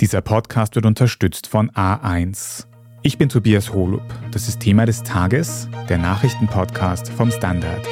Dieser Podcast wird unterstützt von A1. Ich bin Tobias Holub. Das ist Thema des Tages, der Nachrichtenpodcast vom Standard.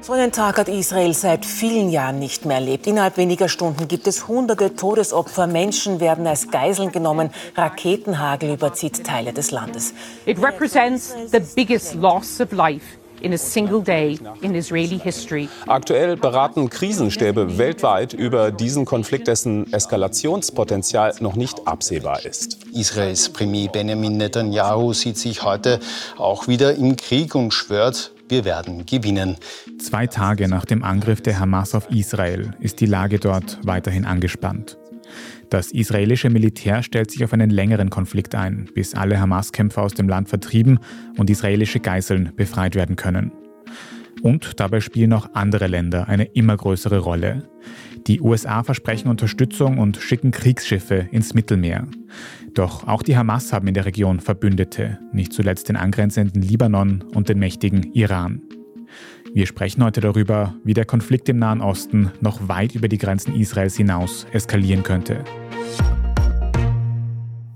So einen Tag hat Israel seit vielen Jahren nicht mehr erlebt. Innerhalb weniger Stunden gibt es hunderte Todesopfer. Menschen werden als Geiseln genommen. Raketenhagel überzieht Teile des Landes. It represents the biggest loss of life in a single day in Israeli history. Aktuell beraten Krisenstäbe weltweit über diesen Konflikt, dessen Eskalationspotenzial noch nicht absehbar ist. Israels Premier Benjamin Netanyahu sieht sich heute auch wieder im Krieg und schwört, wir werden gewinnen. Zwei Tage nach dem Angriff der Hamas auf Israel ist die Lage dort weiterhin angespannt. Das israelische Militär stellt sich auf einen längeren Konflikt ein, bis alle Hamas-Kämpfer aus dem Land vertrieben und israelische Geiseln befreit werden können. Und dabei spielen auch andere Länder eine immer größere Rolle. Die USA versprechen Unterstützung und schicken Kriegsschiffe ins Mittelmeer. Doch auch die Hamas haben in der Region Verbündete, nicht zuletzt den angrenzenden Libanon und den mächtigen Iran. Wir sprechen heute darüber, wie der Konflikt im Nahen Osten noch weit über die Grenzen Israels hinaus eskalieren könnte.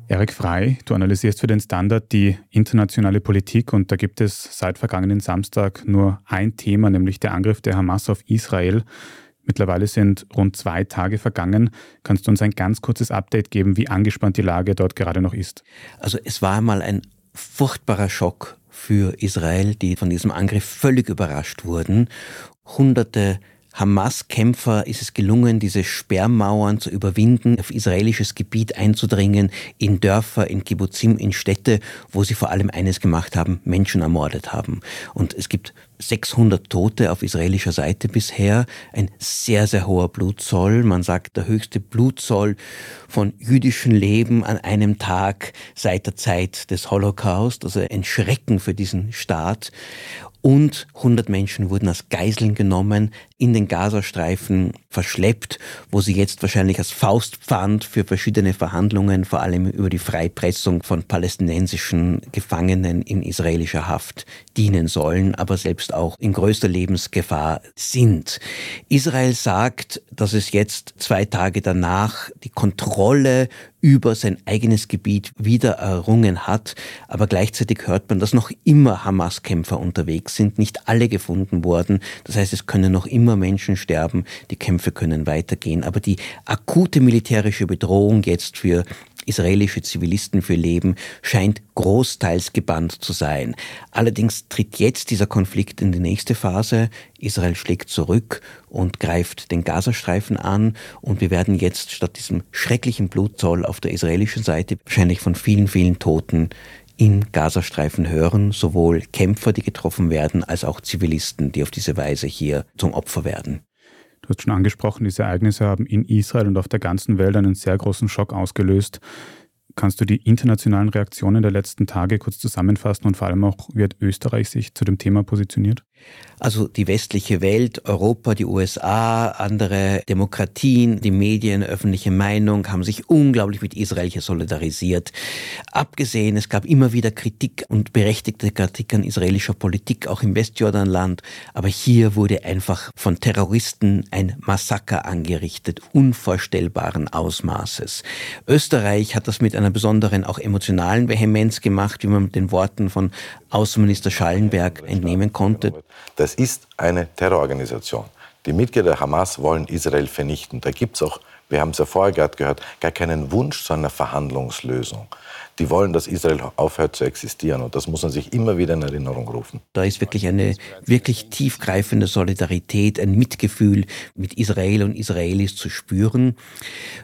Erik Frei, du analysierst für den Standard die internationale Politik und da gibt es seit vergangenen Samstag nur ein Thema, nämlich der Angriff der Hamas auf Israel. Mittlerweile sind rund zwei Tage vergangen. Kannst du uns ein ganz kurzes Update geben, wie angespannt die Lage dort gerade noch ist? Also es war einmal ein furchtbarer Schock für Israel, die von diesem Angriff völlig überrascht wurden. Hunderte Hamas-Kämpfer ist es gelungen, diese Sperrmauern zu überwinden, auf israelisches Gebiet einzudringen, in Dörfer, in Kibbuzim, in Städte, wo sie vor allem eines gemacht haben, Menschen ermordet haben. Und es gibt 600 Tote auf israelischer Seite bisher, ein sehr, sehr hoher Blutzoll. Man sagt, der höchste Blutzoll von jüdischem Leben an einem Tag seit der Zeit des Holocaust, also ein Schrecken für diesen Staat und 100 Menschen wurden als Geiseln genommen, in den Gazastreifen verschleppt, wo sie jetzt wahrscheinlich als Faustpfand für verschiedene Verhandlungen, vor allem über die Freipressung von palästinensischen Gefangenen in israelischer Haft, dienen sollen, aber selbst auch in größter Lebensgefahr sind. Israel sagt, dass es jetzt zwei Tage danach die Kontrolle über sein eigenes Gebiet wieder errungen hat. Aber gleichzeitig hört man, dass noch immer Hamas-Kämpfer unterwegs sind, nicht alle gefunden worden. Das heißt, es können noch immer Menschen sterben, die Kämpfe können weitergehen. Aber die akute militärische Bedrohung jetzt für israelische Zivilisten für Leben, scheint großteils gebannt zu sein. Allerdings tritt jetzt dieser Konflikt in die nächste Phase. Israel schlägt zurück und greift den Gazastreifen an und wir werden jetzt statt diesem schrecklichen Blutzoll auf der israelischen Seite wahrscheinlich von vielen, vielen Toten im Gazastreifen hören, sowohl Kämpfer, die getroffen werden, als auch Zivilisten, die auf diese Weise hier zum Opfer werden. Du hast schon angesprochen, diese Ereignisse haben in Israel und auf der ganzen Welt einen sehr großen Schock ausgelöst. Kannst du die internationalen Reaktionen der letzten Tage kurz zusammenfassen und vor allem auch, wie hat Österreich sich zu dem Thema positioniert? Also die westliche Welt, Europa, die USA, andere Demokratien, die Medien, öffentliche Meinung haben sich unglaublich mit Israel hier solidarisiert. Abgesehen, es gab immer wieder Kritik und berechtigte Kritik an israelischer Politik, auch im Westjordanland. Aber hier wurde einfach von Terroristen ein Massaker angerichtet, unvorstellbaren Ausmaßes. Österreich hat das mit einer besonderen, auch emotionalen Vehemenz gemacht, wie man den Worten von Außenminister Schallenberg entnehmen konnte. Das ist eine Terrororganisation. Die Mitglieder der Hamas wollen Israel vernichten. Da gibt es auch, wir haben es ja vorher gerade gehört, gar keinen Wunsch zu einer Verhandlungslösung die wollen, dass Israel aufhört zu existieren. Und das muss man sich immer wieder in Erinnerung rufen. Da ist wirklich eine wirklich tiefgreifende Solidarität, ein Mitgefühl mit Israel und Israelis zu spüren.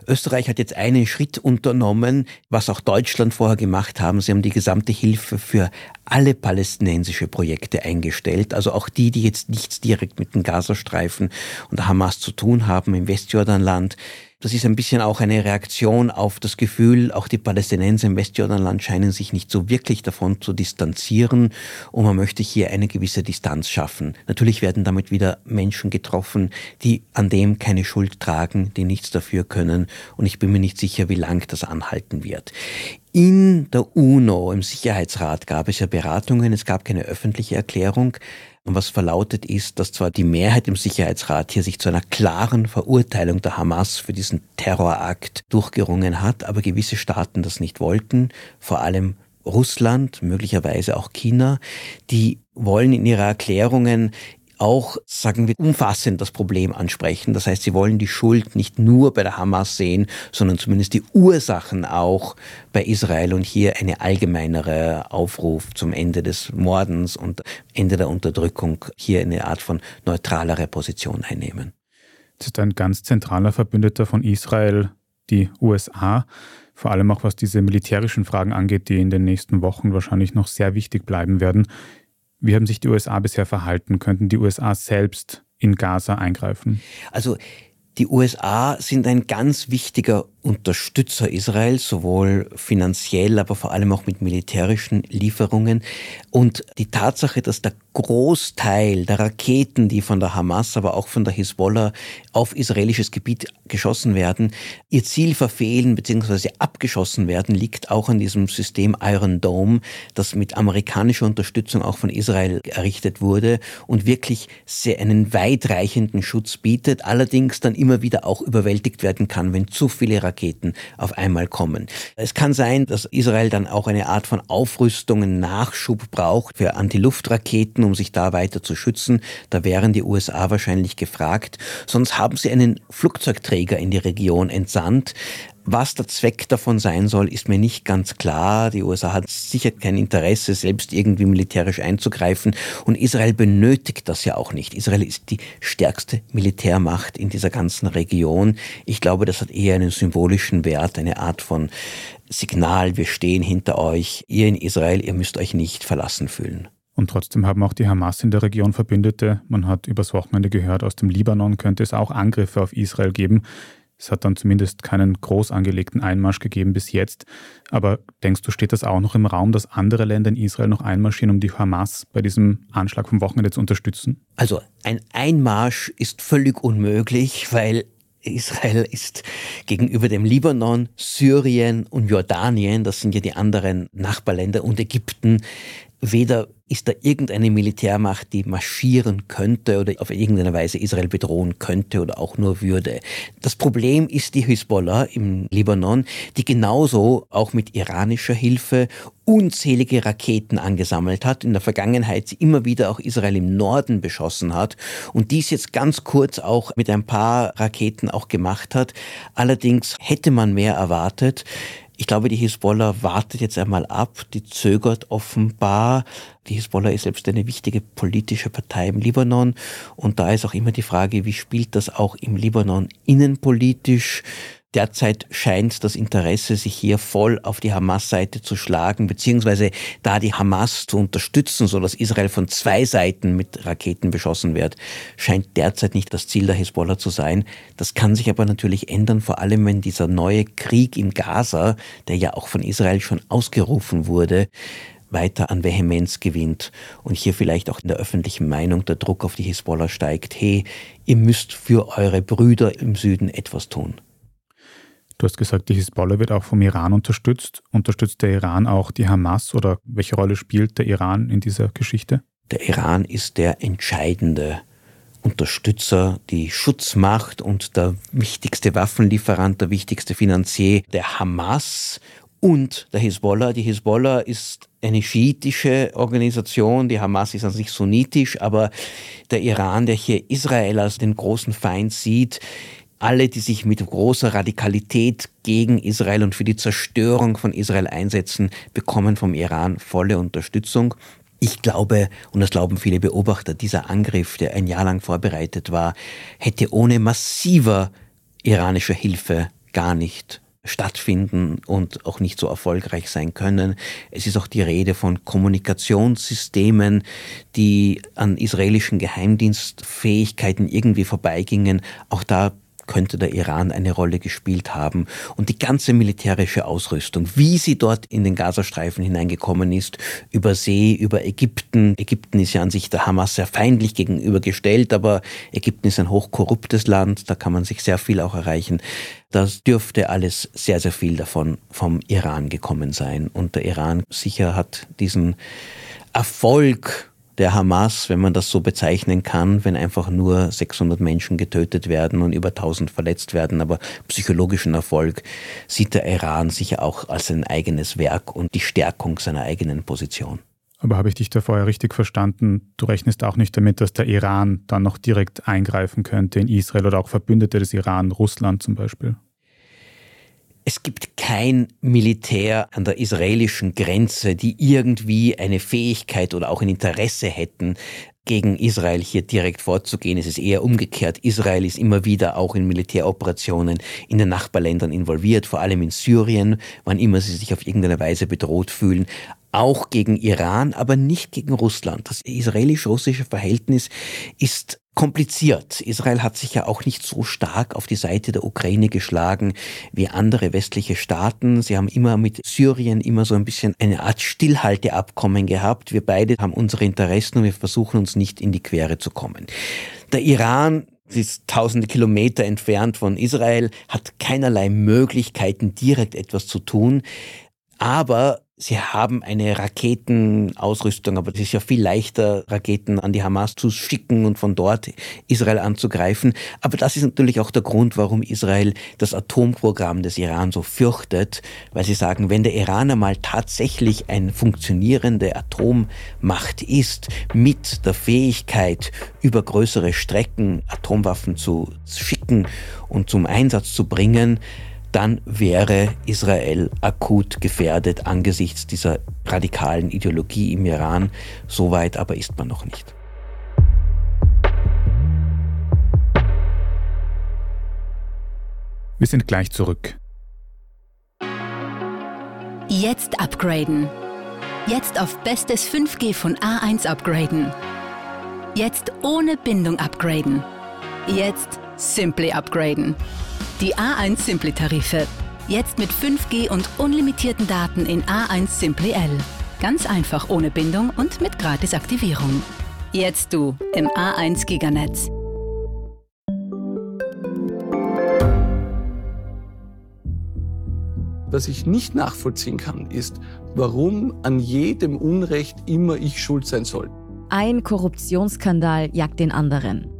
Österreich hat jetzt einen Schritt unternommen, was auch Deutschland vorher gemacht haben. Sie haben die gesamte Hilfe für alle palästinensische Projekte eingestellt, also auch die, die jetzt nichts direkt mit dem Gazastreifen und der Hamas zu tun haben im Westjordanland. Das ist ein bisschen auch eine Reaktion auf das Gefühl, auch die Palästinenser im Westjordanland scheinen sich nicht so wirklich davon zu distanzieren und man möchte hier eine gewisse Distanz schaffen. Natürlich werden damit wieder Menschen getroffen, die an dem keine Schuld tragen, die nichts dafür können und ich bin mir nicht sicher, wie lang das anhalten wird. In der UNO, im Sicherheitsrat, gab es ja Beratungen, es gab keine öffentliche Erklärung. Und was verlautet ist, dass zwar die Mehrheit im Sicherheitsrat hier sich zu einer klaren Verurteilung der Hamas für diesen Terrorakt durchgerungen hat, aber gewisse Staaten das nicht wollten, vor allem Russland, möglicherweise auch China, die wollen in ihrer Erklärungen auch, sagen wir, umfassend das Problem ansprechen. Das heißt, sie wollen die Schuld nicht nur bei der Hamas sehen, sondern zumindest die Ursachen auch bei Israel und hier eine allgemeinere Aufruf zum Ende des Mordens und Ende der Unterdrückung hier eine Art von neutralere Position einnehmen. Das ist ein ganz zentraler Verbündeter von Israel, die USA vor allem auch was diese militärischen Fragen angeht, die in den nächsten Wochen wahrscheinlich noch sehr wichtig bleiben werden. Wie haben sich die USA bisher verhalten? Könnten die USA selbst in Gaza eingreifen? Also die USA sind ein ganz wichtiger Unterstützer Israels, sowohl finanziell, aber vor allem auch mit militärischen Lieferungen. Und die Tatsache, dass der Großteil der Raketen, die von der Hamas, aber auch von der Hisbollah auf israelisches Gebiet geschossen werden, ihr Ziel verfehlen bzw. abgeschossen werden, liegt auch an diesem System Iron Dome, das mit amerikanischer Unterstützung auch von Israel errichtet wurde und wirklich sehr einen weitreichenden Schutz bietet, allerdings dann immer wieder auch überwältigt werden kann, wenn zu viele Raketen auf einmal kommen. Es kann sein, dass Israel dann auch eine Art von Aufrüstungen, Nachschub braucht für Antiluftraketen, um sich da weiter zu schützen. Da wären die USA wahrscheinlich gefragt. Sonst haben sie einen Flugzeugträger in die Region entsandt. Was der Zweck davon sein soll, ist mir nicht ganz klar. Die USA hat sicher kein Interesse, selbst irgendwie militärisch einzugreifen. Und Israel benötigt das ja auch nicht. Israel ist die stärkste Militärmacht in dieser ganzen Region. Ich glaube, das hat eher einen symbolischen Wert, eine Art von Signal, wir stehen hinter euch. Ihr in Israel, ihr müsst euch nicht verlassen fühlen. Und trotzdem haben auch die Hamas in der Region Verbündete. Man hat übers Wochenende gehört, aus dem Libanon könnte es auch Angriffe auf Israel geben. Es hat dann zumindest keinen groß angelegten Einmarsch gegeben bis jetzt. Aber denkst du, steht das auch noch im Raum, dass andere Länder in Israel noch einmarschieren, um die Hamas bei diesem Anschlag vom Wochenende zu unterstützen? Also ein Einmarsch ist völlig unmöglich, weil Israel ist gegenüber dem Libanon, Syrien und Jordanien, das sind ja die anderen Nachbarländer und Ägypten, weder ist da irgendeine Militärmacht, die marschieren könnte oder auf irgendeine Weise Israel bedrohen könnte oder auch nur würde. Das Problem ist die Hisbollah im Libanon, die genauso auch mit iranischer Hilfe unzählige Raketen angesammelt hat, in der Vergangenheit immer wieder auch Israel im Norden beschossen hat und dies jetzt ganz kurz auch mit ein paar Raketen auch gemacht hat. Allerdings hätte man mehr erwartet. Ich glaube, die Hisbollah wartet jetzt einmal ab, die zögert offenbar. Die Hisbollah ist selbst eine wichtige politische Partei im Libanon und da ist auch immer die Frage, wie spielt das auch im Libanon innenpolitisch? Derzeit scheint das Interesse, sich hier voll auf die Hamas-Seite zu schlagen, beziehungsweise da die Hamas zu unterstützen, so dass Israel von zwei Seiten mit Raketen beschossen wird, scheint derzeit nicht das Ziel der Hisbollah zu sein. Das kann sich aber natürlich ändern, vor allem wenn dieser neue Krieg in Gaza, der ja auch von Israel schon ausgerufen wurde, weiter an Vehemenz gewinnt und hier vielleicht auch in der öffentlichen Meinung der Druck auf die Hisbollah steigt, hey, ihr müsst für eure Brüder im Süden etwas tun. Du hast gesagt, die Hisbollah wird auch vom Iran unterstützt. Unterstützt der Iran auch die Hamas oder welche Rolle spielt der Iran in dieser Geschichte? Der Iran ist der entscheidende Unterstützer, die Schutzmacht und der wichtigste Waffenlieferant, der wichtigste Finanzier der Hamas und der Hisbollah. Die Hisbollah ist eine schiitische Organisation, die Hamas ist an sich sunnitisch, aber der Iran, der hier Israel als den großen Feind sieht, alle, die sich mit großer Radikalität gegen Israel und für die Zerstörung von Israel einsetzen, bekommen vom Iran volle Unterstützung. Ich glaube, und das glauben viele Beobachter, dieser Angriff, der ein Jahr lang vorbereitet war, hätte ohne massiver iranischer Hilfe gar nicht stattfinden und auch nicht so erfolgreich sein können. Es ist auch die Rede von Kommunikationssystemen, die an israelischen Geheimdienstfähigkeiten irgendwie vorbeigingen. Auch da könnte der Iran eine Rolle gespielt haben. Und die ganze militärische Ausrüstung, wie sie dort in den Gazastreifen hineingekommen ist, über See, über Ägypten. Ägypten ist ja an sich der Hamas sehr feindlich gegenübergestellt, aber Ägypten ist ein hochkorruptes Land, da kann man sich sehr viel auch erreichen. Das dürfte alles sehr, sehr viel davon vom Iran gekommen sein. Und der Iran sicher hat diesen Erfolg der Hamas, wenn man das so bezeichnen kann, wenn einfach nur 600 Menschen getötet werden und über 1000 verletzt werden. Aber psychologischen Erfolg sieht der Iran sicher auch als ein eigenes Werk und die Stärkung seiner eigenen Position. Aber habe ich dich da vorher richtig verstanden? Du rechnest auch nicht damit, dass der Iran dann noch direkt eingreifen könnte in Israel oder auch Verbündete des Iran, Russland zum Beispiel? Es gibt kein Militär an der israelischen Grenze, die irgendwie eine Fähigkeit oder auch ein Interesse hätten, gegen Israel hier direkt vorzugehen. Es ist eher umgekehrt. Israel ist immer wieder auch in Militäroperationen in den Nachbarländern involviert, vor allem in Syrien, wann immer sie sich auf irgendeine Weise bedroht fühlen auch gegen Iran, aber nicht gegen Russland. Das israelisch-russische Verhältnis ist kompliziert. Israel hat sich ja auch nicht so stark auf die Seite der Ukraine geschlagen wie andere westliche Staaten. Sie haben immer mit Syrien immer so ein bisschen eine Art Stillhalteabkommen gehabt. Wir beide haben unsere Interessen und wir versuchen uns nicht in die Quere zu kommen. Der Iran ist tausende Kilometer entfernt von Israel, hat keinerlei Möglichkeiten, direkt etwas zu tun. Aber Sie haben eine Raketenausrüstung, aber es ist ja viel leichter, Raketen an die Hamas zu schicken und von dort Israel anzugreifen. Aber das ist natürlich auch der Grund, warum Israel das Atomprogramm des Iran so fürchtet, weil sie sagen, wenn der Iran einmal tatsächlich eine funktionierende Atommacht ist, mit der Fähigkeit, über größere Strecken Atomwaffen zu schicken und zum Einsatz zu bringen, dann wäre Israel akut gefährdet angesichts dieser radikalen Ideologie im Iran. So weit aber ist man noch nicht. Wir sind gleich zurück. Jetzt upgraden. Jetzt auf bestes 5G von A1 upgraden. Jetzt ohne Bindung upgraden. Jetzt Simply upgraden. Die A1 Simply Tarife. Jetzt mit 5G und unlimitierten Daten in A1 Simply L. Ganz einfach ohne Bindung und mit Gratisaktivierung. Jetzt du im A1 Giganetz. Was ich nicht nachvollziehen kann, ist, warum an jedem Unrecht immer ich schuld sein soll. Ein Korruptionsskandal jagt den anderen.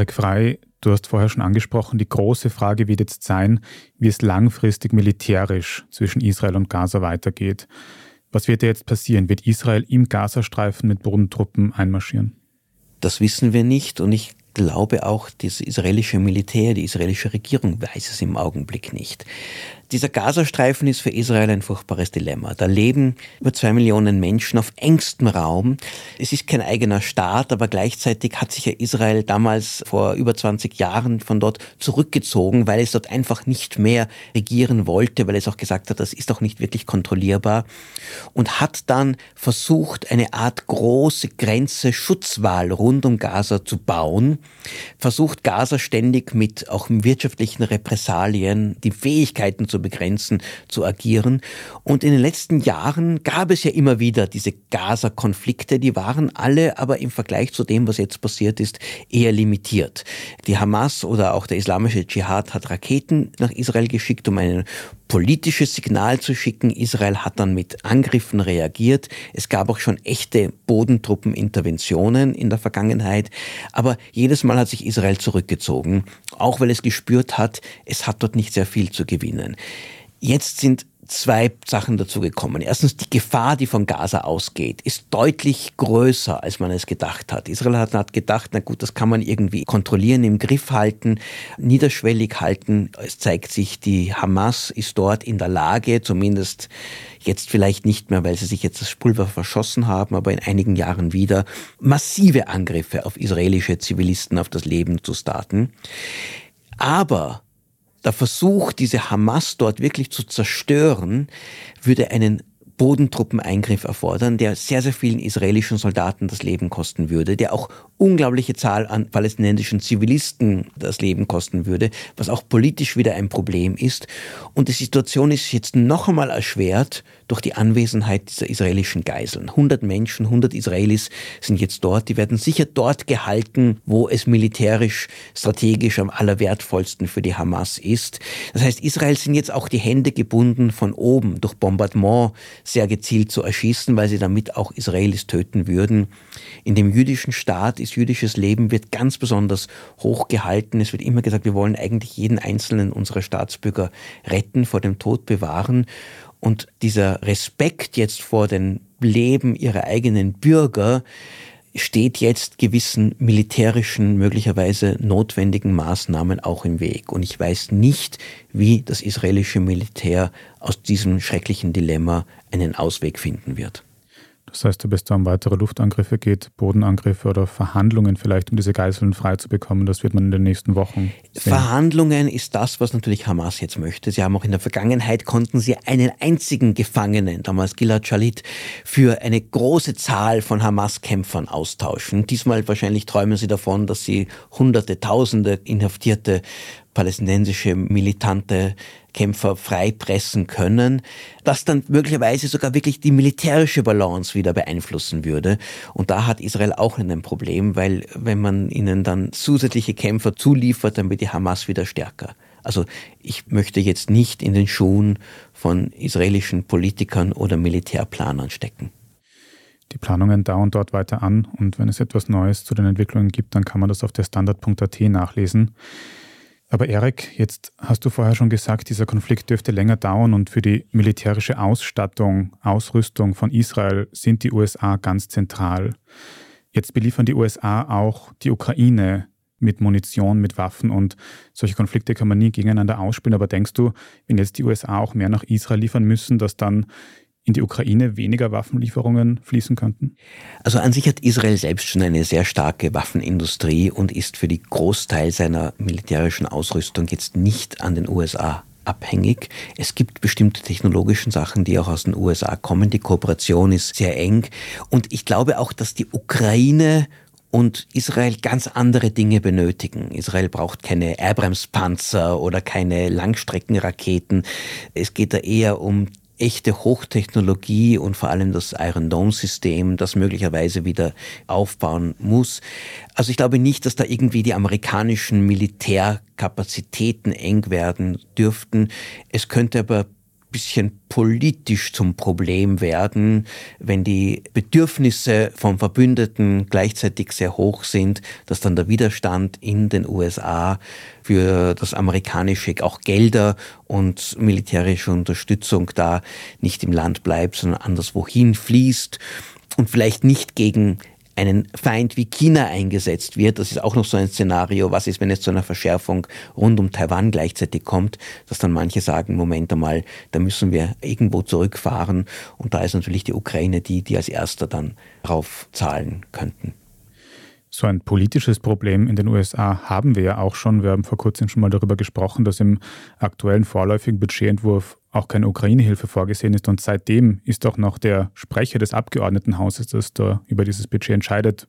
Erik Frei, Du hast vorher schon angesprochen, die große Frage wird jetzt sein, wie es langfristig militärisch zwischen Israel und Gaza weitergeht. Was wird jetzt passieren? Wird Israel im Gazastreifen mit Bodentruppen einmarschieren? Das wissen wir nicht und ich glaube auch, das israelische Militär, die israelische Regierung weiß es im Augenblick nicht. Dieser Gazastreifen ist für Israel ein furchtbares Dilemma. Da leben über zwei Millionen Menschen auf engstem Raum. Es ist kein eigener Staat, aber gleichzeitig hat sich ja Israel damals vor über 20 Jahren von dort zurückgezogen, weil es dort einfach nicht mehr regieren wollte, weil es auch gesagt hat, das ist doch nicht wirklich kontrollierbar und hat dann versucht, eine Art große Grenze, Schutzwall rund um Gaza zu bauen, versucht Gaza ständig mit auch wirtschaftlichen Repressalien die Fähigkeiten zu begrenzen, zu agieren. Und in den letzten Jahren gab es ja immer wieder diese Gaza-Konflikte, die waren alle aber im Vergleich zu dem, was jetzt passiert ist, eher limitiert. Die Hamas oder auch der islamische Dschihad hat Raketen nach Israel geschickt, um ein politisches Signal zu schicken. Israel hat dann mit Angriffen reagiert. Es gab auch schon echte Bodentruppeninterventionen in der Vergangenheit. Aber jedes Mal hat sich Israel zurückgezogen, auch weil es gespürt hat, es hat dort nicht sehr viel zu gewinnen. Jetzt sind zwei Sachen dazu gekommen. Erstens, die Gefahr, die von Gaza ausgeht, ist deutlich größer, als man es gedacht hat. Israel hat, hat gedacht, na gut, das kann man irgendwie kontrollieren, im Griff halten, niederschwellig halten. Es zeigt sich, die Hamas ist dort in der Lage, zumindest jetzt vielleicht nicht mehr, weil sie sich jetzt das Pulver verschossen haben, aber in einigen Jahren wieder, massive Angriffe auf israelische Zivilisten, auf das Leben zu starten. Aber der Versuch, diese Hamas dort wirklich zu zerstören, würde einen Bodentruppeneingriff erfordern, der sehr, sehr vielen israelischen Soldaten das Leben kosten würde, der auch unglaubliche Zahl an palästinensischen Zivilisten das Leben kosten würde, was auch politisch wieder ein Problem ist. Und die Situation ist jetzt noch einmal erschwert durch die Anwesenheit dieser israelischen Geiseln. 100 Menschen, 100 Israelis sind jetzt dort. Die werden sicher dort gehalten, wo es militärisch, strategisch am allerwertvollsten für die Hamas ist. Das heißt, Israel sind jetzt auch die Hände gebunden von oben durch Bombardement sehr gezielt zu erschießen, weil sie damit auch Israelis töten würden. In dem jüdischen Staat ist jüdisches Leben wird ganz besonders hoch gehalten. Es wird immer gesagt, wir wollen eigentlich jeden einzelnen unserer Staatsbürger retten, vor dem Tod bewahren. Und dieser Respekt jetzt vor dem Leben ihrer eigenen Bürger steht jetzt gewissen militärischen, möglicherweise notwendigen Maßnahmen auch im Weg. Und ich weiß nicht, wie das israelische Militär aus diesem schrecklichen Dilemma einen Ausweg finden wird. Das heißt, bis da um weitere Luftangriffe geht, Bodenangriffe oder Verhandlungen vielleicht, um diese Geiseln freizubekommen, das wird man in den nächsten Wochen sehen. Verhandlungen ist das, was natürlich Hamas jetzt möchte. Sie haben auch in der Vergangenheit konnten sie einen einzigen Gefangenen, damals Gilad Shalit, für eine große Zahl von Hamas-Kämpfern austauschen. Diesmal wahrscheinlich träumen sie davon, dass sie hunderte, tausende inhaftierte palästinensische militante Kämpfer freipressen können, das dann möglicherweise sogar wirklich die militärische Balance wieder beeinflussen würde. Und da hat Israel auch ein Problem, weil wenn man ihnen dann zusätzliche Kämpfer zuliefert, dann wird die Hamas wieder stärker. Also ich möchte jetzt nicht in den Schuhen von israelischen Politikern oder Militärplanern stecken. Die Planungen dauern dort weiter an und wenn es etwas Neues zu den Entwicklungen gibt, dann kann man das auf der Standard.at nachlesen. Aber Erik, jetzt hast du vorher schon gesagt, dieser Konflikt dürfte länger dauern und für die militärische Ausstattung, Ausrüstung von Israel sind die USA ganz zentral. Jetzt beliefern die USA auch die Ukraine mit Munition, mit Waffen und solche Konflikte kann man nie gegeneinander ausspielen. Aber denkst du, wenn jetzt die USA auch mehr nach Israel liefern müssen, dass dann in die Ukraine weniger Waffenlieferungen fließen könnten? Also an sich hat Israel selbst schon eine sehr starke Waffenindustrie und ist für die Großteil seiner militärischen Ausrüstung jetzt nicht an den USA abhängig. Es gibt bestimmte technologischen Sachen, die auch aus den USA kommen. Die Kooperation ist sehr eng. Und ich glaube auch, dass die Ukraine und Israel ganz andere Dinge benötigen. Israel braucht keine Abrams-Panzer oder keine Langstreckenraketen. Es geht da eher um echte Hochtechnologie und vor allem das Iron Dome System, das möglicherweise wieder aufbauen muss. Also ich glaube nicht, dass da irgendwie die amerikanischen Militärkapazitäten eng werden dürften. Es könnte aber bisschen politisch zum Problem werden, wenn die Bedürfnisse von Verbündeten gleichzeitig sehr hoch sind, dass dann der Widerstand in den USA für das amerikanische auch Gelder und militärische Unterstützung da nicht im Land bleibt, sondern anderswohin fließt und vielleicht nicht gegen einen Feind wie China eingesetzt wird. Das ist auch noch so ein Szenario. Was ist, wenn es zu einer Verschärfung rund um Taiwan gleichzeitig kommt, dass dann manche sagen, Moment einmal, da müssen wir irgendwo zurückfahren. Und da ist natürlich die Ukraine die, die als erster dann darauf zahlen könnten. So ein politisches Problem in den USA haben wir ja auch schon. Wir haben vor kurzem schon mal darüber gesprochen, dass im aktuellen vorläufigen Budgetentwurf auch keine Ukraine-Hilfe vorgesehen ist. Und seitdem ist auch noch der Sprecher des Abgeordnetenhauses, das da über dieses Budget entscheidet,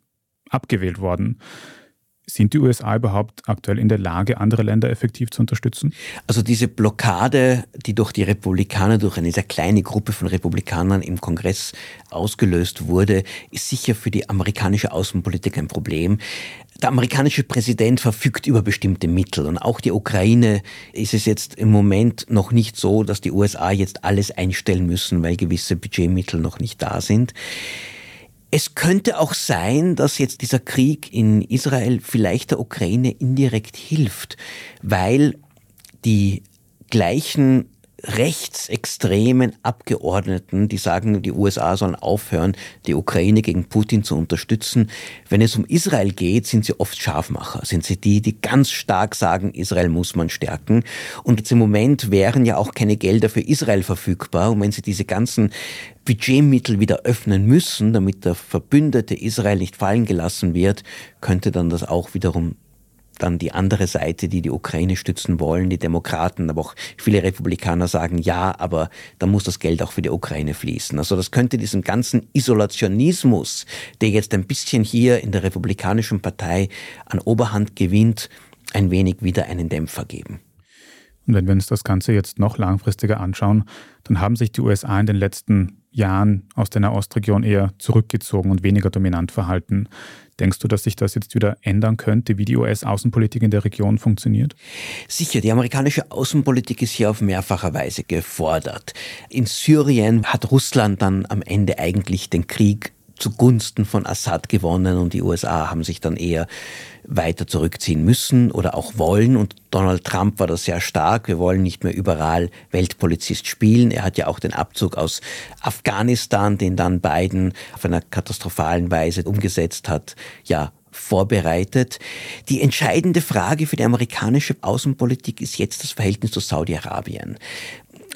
abgewählt worden. Sind die USA überhaupt aktuell in der Lage, andere Länder effektiv zu unterstützen? Also diese Blockade, die durch die Republikaner, durch eine sehr kleine Gruppe von Republikanern im Kongress ausgelöst wurde, ist sicher für die amerikanische Außenpolitik ein Problem. Der amerikanische Präsident verfügt über bestimmte Mittel und auch die Ukraine ist es jetzt im Moment noch nicht so, dass die USA jetzt alles einstellen müssen, weil gewisse Budgetmittel noch nicht da sind. Es könnte auch sein, dass jetzt dieser Krieg in Israel vielleicht der Ukraine indirekt hilft, weil die gleichen rechtsextremen Abgeordneten, die sagen, die USA sollen aufhören, die Ukraine gegen Putin zu unterstützen. Wenn es um Israel geht, sind sie oft Scharfmacher, sind sie die, die ganz stark sagen, Israel muss man stärken. Und jetzt im Moment wären ja auch keine Gelder für Israel verfügbar. Und wenn sie diese ganzen Budgetmittel wieder öffnen müssen, damit der Verbündete Israel nicht fallen gelassen wird, könnte dann das auch wiederum dann die andere Seite, die die Ukraine stützen wollen, die Demokraten, aber auch viele Republikaner sagen, ja, aber da muss das Geld auch für die Ukraine fließen. Also das könnte diesem ganzen Isolationismus, der jetzt ein bisschen hier in der Republikanischen Partei an Oberhand gewinnt, ein wenig wieder einen Dämpfer geben. Und wenn wir uns das Ganze jetzt noch langfristiger anschauen, dann haben sich die USA in den letzten Jahren aus der Nahostregion eher zurückgezogen und weniger dominant verhalten. Denkst du, dass sich das jetzt wieder ändern könnte, wie die US-Außenpolitik in der Region funktioniert? Sicher, die amerikanische Außenpolitik ist hier auf mehrfacher Weise gefordert. In Syrien hat Russland dann am Ende eigentlich den Krieg zugunsten von Assad gewonnen und die USA haben sich dann eher weiter zurückziehen müssen oder auch wollen. Und Donald Trump war da sehr stark. Wir wollen nicht mehr überall Weltpolizist spielen. Er hat ja auch den Abzug aus Afghanistan, den dann Biden auf einer katastrophalen Weise umgesetzt hat, ja, vorbereitet. Die entscheidende Frage für die amerikanische Außenpolitik ist jetzt das Verhältnis zu Saudi-Arabien.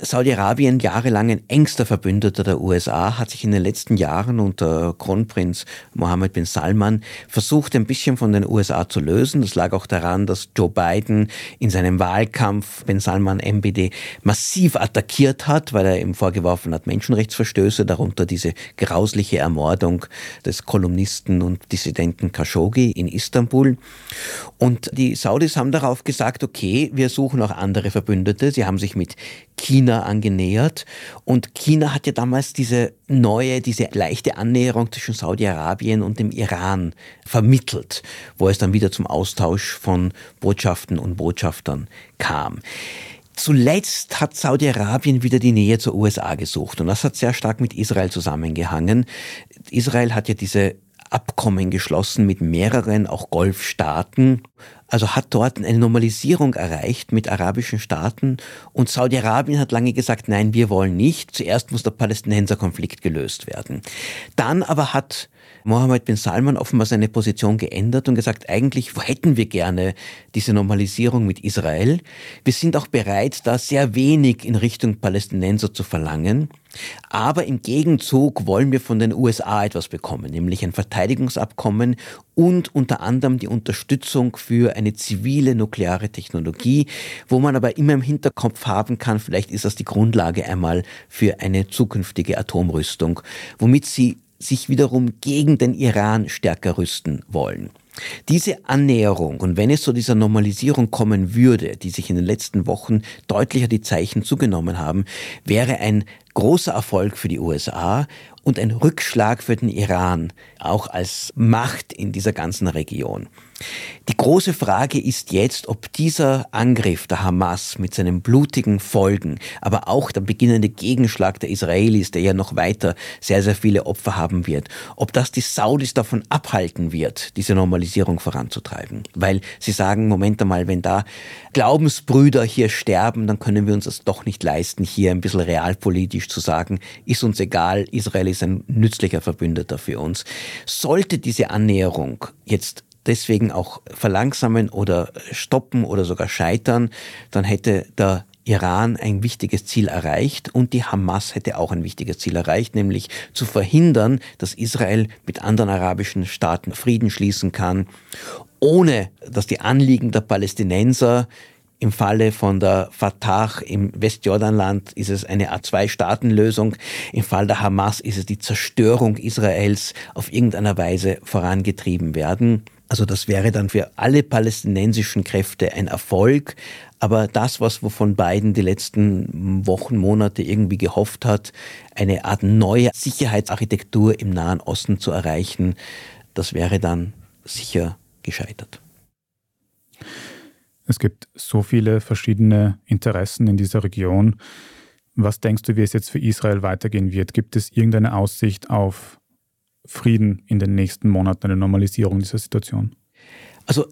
Saudi-Arabien, jahrelang ein engster Verbündeter der USA, hat sich in den letzten Jahren unter Kronprinz Mohammed bin Salman versucht, ein bisschen von den USA zu lösen. Das lag auch daran, dass Joe Biden in seinem Wahlkampf bin Salman MBD massiv attackiert hat, weil er ihm vorgeworfen hat, Menschenrechtsverstöße, darunter diese grausliche Ermordung des Kolumnisten und Dissidenten Khashoggi in Istanbul. Und die Saudis haben darauf gesagt, okay, wir suchen auch andere Verbündete. Sie haben sich mit China angenähert. Und China hat ja damals diese neue, diese leichte Annäherung zwischen Saudi-Arabien und dem Iran vermittelt, wo es dann wieder zum Austausch von Botschaften und Botschaftern kam. Zuletzt hat Saudi-Arabien wieder die Nähe zur USA gesucht und das hat sehr stark mit Israel zusammengehangen. Israel hat ja diese Abkommen geschlossen mit mehreren auch Golfstaaten also hat dort eine Normalisierung erreicht mit arabischen Staaten und Saudi-Arabien hat lange gesagt, nein, wir wollen nicht. Zuerst muss der Palästinenserkonflikt gelöst werden. Dann aber hat Mohammed bin Salman offenbar seine Position geändert und gesagt, eigentlich hätten wir gerne diese Normalisierung mit Israel. Wir sind auch bereit, da sehr wenig in Richtung Palästinenser zu verlangen. Aber im Gegenzug wollen wir von den USA etwas bekommen, nämlich ein Verteidigungsabkommen und unter anderem die Unterstützung für eine zivile nukleare Technologie, wo man aber immer im Hinterkopf haben kann, vielleicht ist das die Grundlage einmal für eine zukünftige Atomrüstung, womit sie sich wiederum gegen den Iran stärker rüsten wollen. Diese Annäherung und wenn es zu dieser Normalisierung kommen würde, die sich in den letzten Wochen deutlicher die Zeichen zugenommen haben, wäre ein großer Erfolg für die USA und ein Rückschlag für den Iran, auch als Macht in dieser ganzen Region. Die große Frage ist jetzt, ob dieser Angriff der Hamas mit seinen blutigen Folgen, aber auch der beginnende Gegenschlag der Israelis, der ja noch weiter sehr, sehr viele Opfer haben wird, ob das die Saudis davon abhalten wird, diese Normalisierung voranzutreiben. Weil sie sagen, Moment einmal, wenn da Glaubensbrüder hier sterben, dann können wir uns das doch nicht leisten, hier ein bisschen realpolitisch zu sagen, ist uns egal, Israel ist ein nützlicher Verbündeter für uns. Sollte diese Annäherung jetzt deswegen auch verlangsamen oder stoppen oder sogar scheitern, dann hätte der Iran ein wichtiges Ziel erreicht und die Hamas hätte auch ein wichtiges Ziel erreicht, nämlich zu verhindern, dass Israel mit anderen arabischen Staaten Frieden schließen kann, ohne dass die Anliegen der Palästinenser im Falle von der Fatah im Westjordanland ist es eine A2-Staaten-Lösung. Im Fall der Hamas ist es die Zerstörung Israels auf irgendeiner Weise vorangetrieben werden. Also das wäre dann für alle palästinensischen Kräfte ein Erfolg. Aber das, was wovon Biden die letzten Wochen, Monate irgendwie gehofft hat, eine Art neue Sicherheitsarchitektur im Nahen Osten zu erreichen, das wäre dann sicher gescheitert. Es gibt so viele verschiedene Interessen in dieser Region. Was denkst du, wie es jetzt für Israel weitergehen wird? Gibt es irgendeine Aussicht auf Frieden in den nächsten Monaten, eine Normalisierung dieser Situation? Also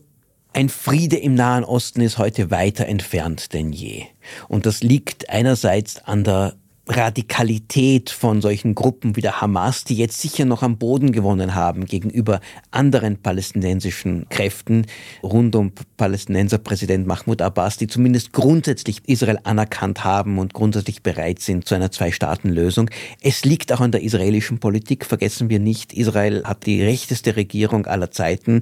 ein Friede im Nahen Osten ist heute weiter entfernt denn je. Und das liegt einerseits an der Radikalität von solchen Gruppen wie der Hamas, die jetzt sicher noch am Boden gewonnen haben gegenüber anderen palästinensischen Kräften rund um Palästinenserpräsident Mahmoud Abbas, die zumindest grundsätzlich Israel anerkannt haben und grundsätzlich bereit sind zu einer Zwei-Staaten-Lösung. Es liegt auch an der israelischen Politik. Vergessen wir nicht, Israel hat die rechteste Regierung aller Zeiten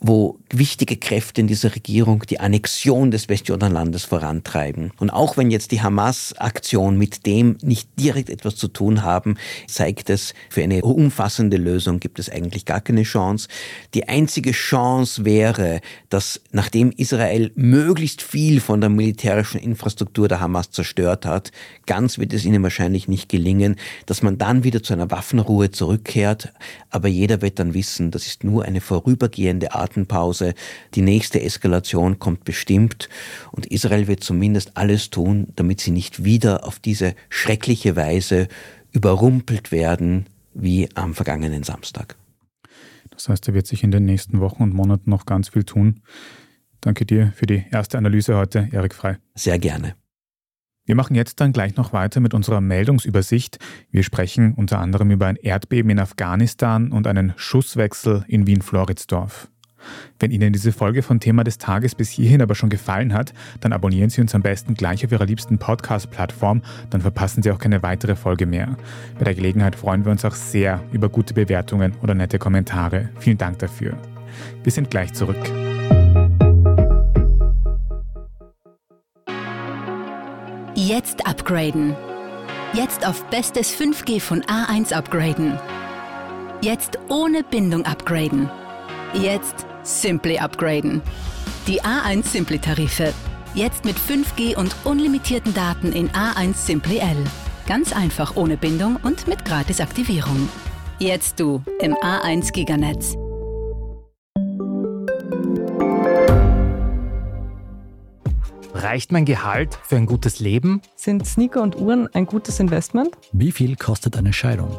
wo wichtige Kräfte in dieser Regierung die Annexion des Westjordanlandes vorantreiben. Und auch wenn jetzt die Hamas-Aktion mit dem nicht direkt etwas zu tun haben, zeigt es, für eine umfassende Lösung gibt es eigentlich gar keine Chance. Die einzige Chance wäre, dass nachdem Israel möglichst viel von der militärischen Infrastruktur der Hamas zerstört hat, ganz wird es ihnen wahrscheinlich nicht gelingen, dass man dann wieder zu einer Waffenruhe zurückkehrt. Aber jeder wird dann wissen, das ist nur eine vorübergehende Atempause. Die nächste Eskalation kommt bestimmt und Israel wird zumindest alles tun, damit sie nicht wieder auf diese schreckliche Weise überrumpelt werden wie am vergangenen Samstag. Das heißt, da wird sich in den nächsten Wochen und Monaten noch ganz viel tun. Danke dir für die erste Analyse heute, Erik Frei. Sehr gerne. Wir machen jetzt dann gleich noch weiter mit unserer Meldungsübersicht. Wir sprechen unter anderem über ein Erdbeben in Afghanistan und einen Schusswechsel in Wien-Floridsdorf. Wenn Ihnen diese Folge von Thema des Tages bis hierhin aber schon gefallen hat, dann abonnieren Sie uns am besten gleich auf Ihrer liebsten Podcast-Plattform, dann verpassen Sie auch keine weitere Folge mehr. Bei der Gelegenheit freuen wir uns auch sehr über gute Bewertungen oder nette Kommentare. Vielen Dank dafür. Wir sind gleich zurück. Jetzt upgraden. Jetzt auf bestes 5G von A1 upgraden. Jetzt ohne Bindung upgraden. Jetzt Simply upgraden. Die A1 Simply Tarife. Jetzt mit 5G und unlimitierten Daten in A1 Simply L. Ganz einfach ohne Bindung und mit Gratisaktivierung. Jetzt du im A1 Giganetz. Reicht mein Gehalt für ein gutes Leben? Sind Sneaker und Uhren ein gutes Investment? Wie viel kostet eine Scheidung?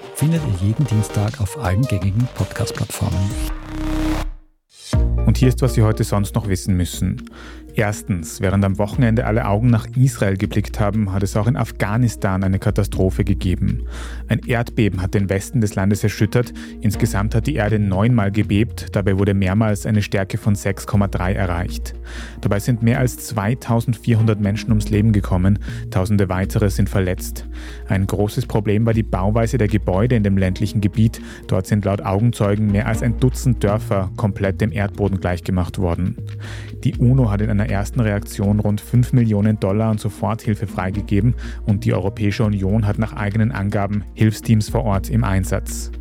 findet ihr jeden Dienstag auf allen gängigen Podcast-Plattformen. Und hier ist, was Sie heute sonst noch wissen müssen. Erstens, während am Wochenende alle Augen nach Israel geblickt haben, hat es auch in Afghanistan eine Katastrophe gegeben. Ein Erdbeben hat den Westen des Landes erschüttert. Insgesamt hat die Erde neunmal gebebt. Dabei wurde mehrmals eine Stärke von 6,3 erreicht. Dabei sind mehr als 2400 Menschen ums Leben gekommen. Tausende weitere sind verletzt. Ein großes Problem war die Bauweise der Gebäude in dem ländlichen Gebiet. Dort sind laut Augenzeugen mehr als ein Dutzend Dörfer komplett dem Erdboden gleichgemacht worden. Die UNO hat in einer ersten Reaktion rund 5 Millionen Dollar an Soforthilfe freigegeben und die Europäische Union hat nach eigenen Angaben Hilfsteams vor Ort im Einsatz.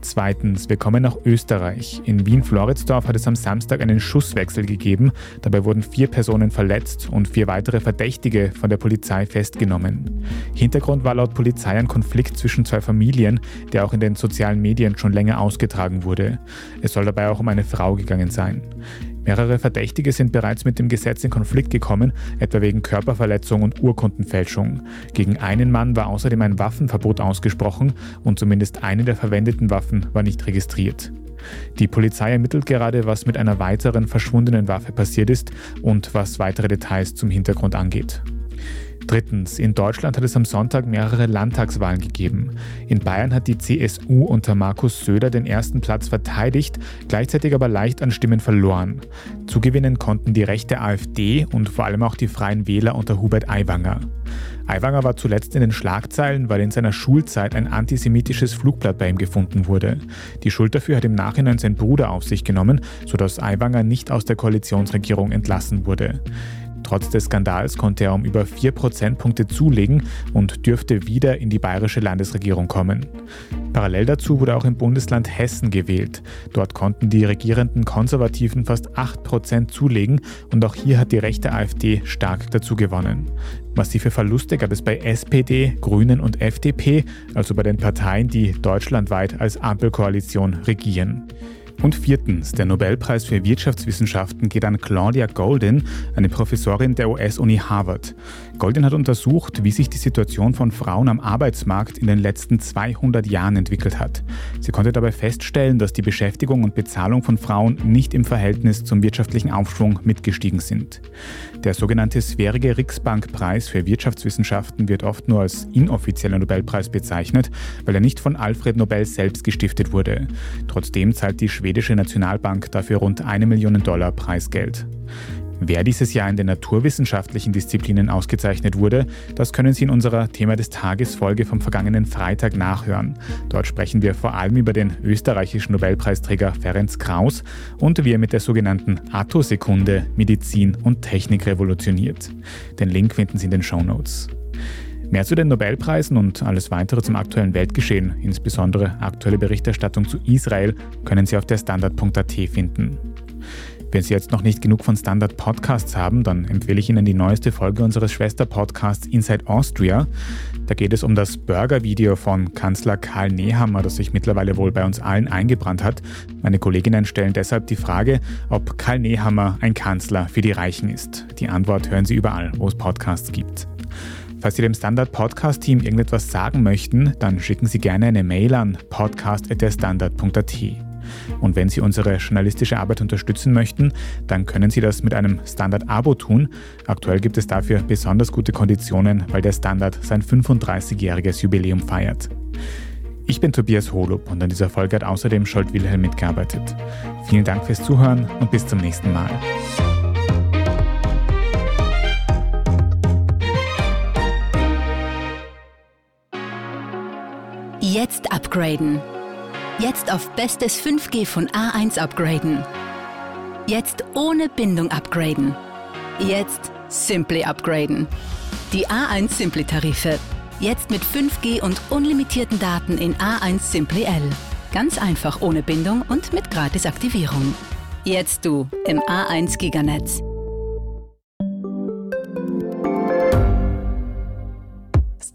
Zweitens, wir kommen nach Österreich. In Wien-Floridsdorf hat es am Samstag einen Schusswechsel gegeben. Dabei wurden vier Personen verletzt und vier weitere Verdächtige von der Polizei festgenommen. Hintergrund war laut Polizei ein Konflikt zwischen zwei Familien, der auch in den sozialen Medien schon länger ausgetragen wurde. Es soll dabei auch um eine Frau gegangen sein. Mehrere Verdächtige sind bereits mit dem Gesetz in Konflikt gekommen, etwa wegen Körperverletzung und Urkundenfälschung. Gegen einen Mann war außerdem ein Waffenverbot ausgesprochen und zumindest eine der verwendeten Waffen war nicht registriert. Die Polizei ermittelt gerade, was mit einer weiteren verschwundenen Waffe passiert ist und was weitere Details zum Hintergrund angeht. Drittens, in Deutschland hat es am Sonntag mehrere Landtagswahlen gegeben. In Bayern hat die CSU unter Markus Söder den ersten Platz verteidigt, gleichzeitig aber leicht an Stimmen verloren. Zugewinnen konnten die rechte AfD und vor allem auch die Freien Wähler unter Hubert Aiwanger. Aiwanger war zuletzt in den Schlagzeilen, weil in seiner Schulzeit ein antisemitisches Flugblatt bei ihm gefunden wurde. Die Schuld dafür hat im Nachhinein sein Bruder auf sich genommen, sodass Aiwanger nicht aus der Koalitionsregierung entlassen wurde. Trotz des Skandals konnte er um über 4 Prozentpunkte zulegen und dürfte wieder in die bayerische Landesregierung kommen. Parallel dazu wurde auch im Bundesland Hessen gewählt. Dort konnten die regierenden Konservativen fast 8 Prozent zulegen und auch hier hat die rechte AfD stark dazu gewonnen. Massive Verluste gab es bei SPD, Grünen und FDP, also bei den Parteien, die deutschlandweit als Ampelkoalition regieren. Und viertens, der Nobelpreis für Wirtschaftswissenschaften geht an Claudia Golden, eine Professorin der US-Uni Harvard. Golden hat untersucht, wie sich die Situation von Frauen am Arbeitsmarkt in den letzten 200 Jahren entwickelt hat. Sie konnte dabei feststellen, dass die Beschäftigung und Bezahlung von Frauen nicht im Verhältnis zum wirtschaftlichen Aufschwung mitgestiegen sind. Der sogenannte Sverige Riksbank-Preis für Wirtschaftswissenschaften wird oft nur als inoffizieller Nobelpreis bezeichnet, weil er nicht von Alfred Nobel selbst gestiftet wurde. Trotzdem zahlt die schwedische Nationalbank dafür rund eine Million Dollar Preisgeld. Wer dieses Jahr in den naturwissenschaftlichen Disziplinen ausgezeichnet wurde, das können Sie in unserer Thema des Tages Folge vom vergangenen Freitag nachhören. Dort sprechen wir vor allem über den österreichischen Nobelpreisträger Ferenc Kraus und wie er mit der sogenannten Attosekunde Medizin und Technik revolutioniert. Den Link finden Sie in den Show Notes. Mehr zu den Nobelpreisen und alles weitere zum aktuellen Weltgeschehen, insbesondere aktuelle Berichterstattung zu Israel, können Sie auf der Standard.at finden. Wenn Sie jetzt noch nicht genug von Standard Podcasts haben, dann empfehle ich Ihnen die neueste Folge unseres Schwesterpodcasts Inside Austria. Da geht es um das Burger-Video von Kanzler Karl Nehammer, das sich mittlerweile wohl bei uns allen eingebrannt hat. Meine Kolleginnen stellen deshalb die Frage, ob Karl Nehammer ein Kanzler für die Reichen ist. Die Antwort hören Sie überall, wo es Podcasts gibt. Falls Sie dem Standard Podcast Team irgendetwas sagen möchten, dann schicken Sie gerne eine Mail an podcast.derstandard.at. Und wenn Sie unsere journalistische Arbeit unterstützen möchten, dann können Sie das mit einem Standard-Abo tun. Aktuell gibt es dafür besonders gute Konditionen, weil der Standard sein 35-jähriges Jubiläum feiert. Ich bin Tobias Holub und an dieser Folge hat außerdem Scholt Wilhelm mitgearbeitet. Vielen Dank fürs Zuhören und bis zum nächsten Mal. Jetzt upgraden. Jetzt auf bestes 5G von A1 upgraden. Jetzt ohne Bindung upgraden. Jetzt Simply upgraden. Die A1 Simply Tarife. Jetzt mit 5G und unlimitierten Daten in A1 Simply L. Ganz einfach ohne Bindung und mit Gratisaktivierung. Jetzt du im A1 Giganetz.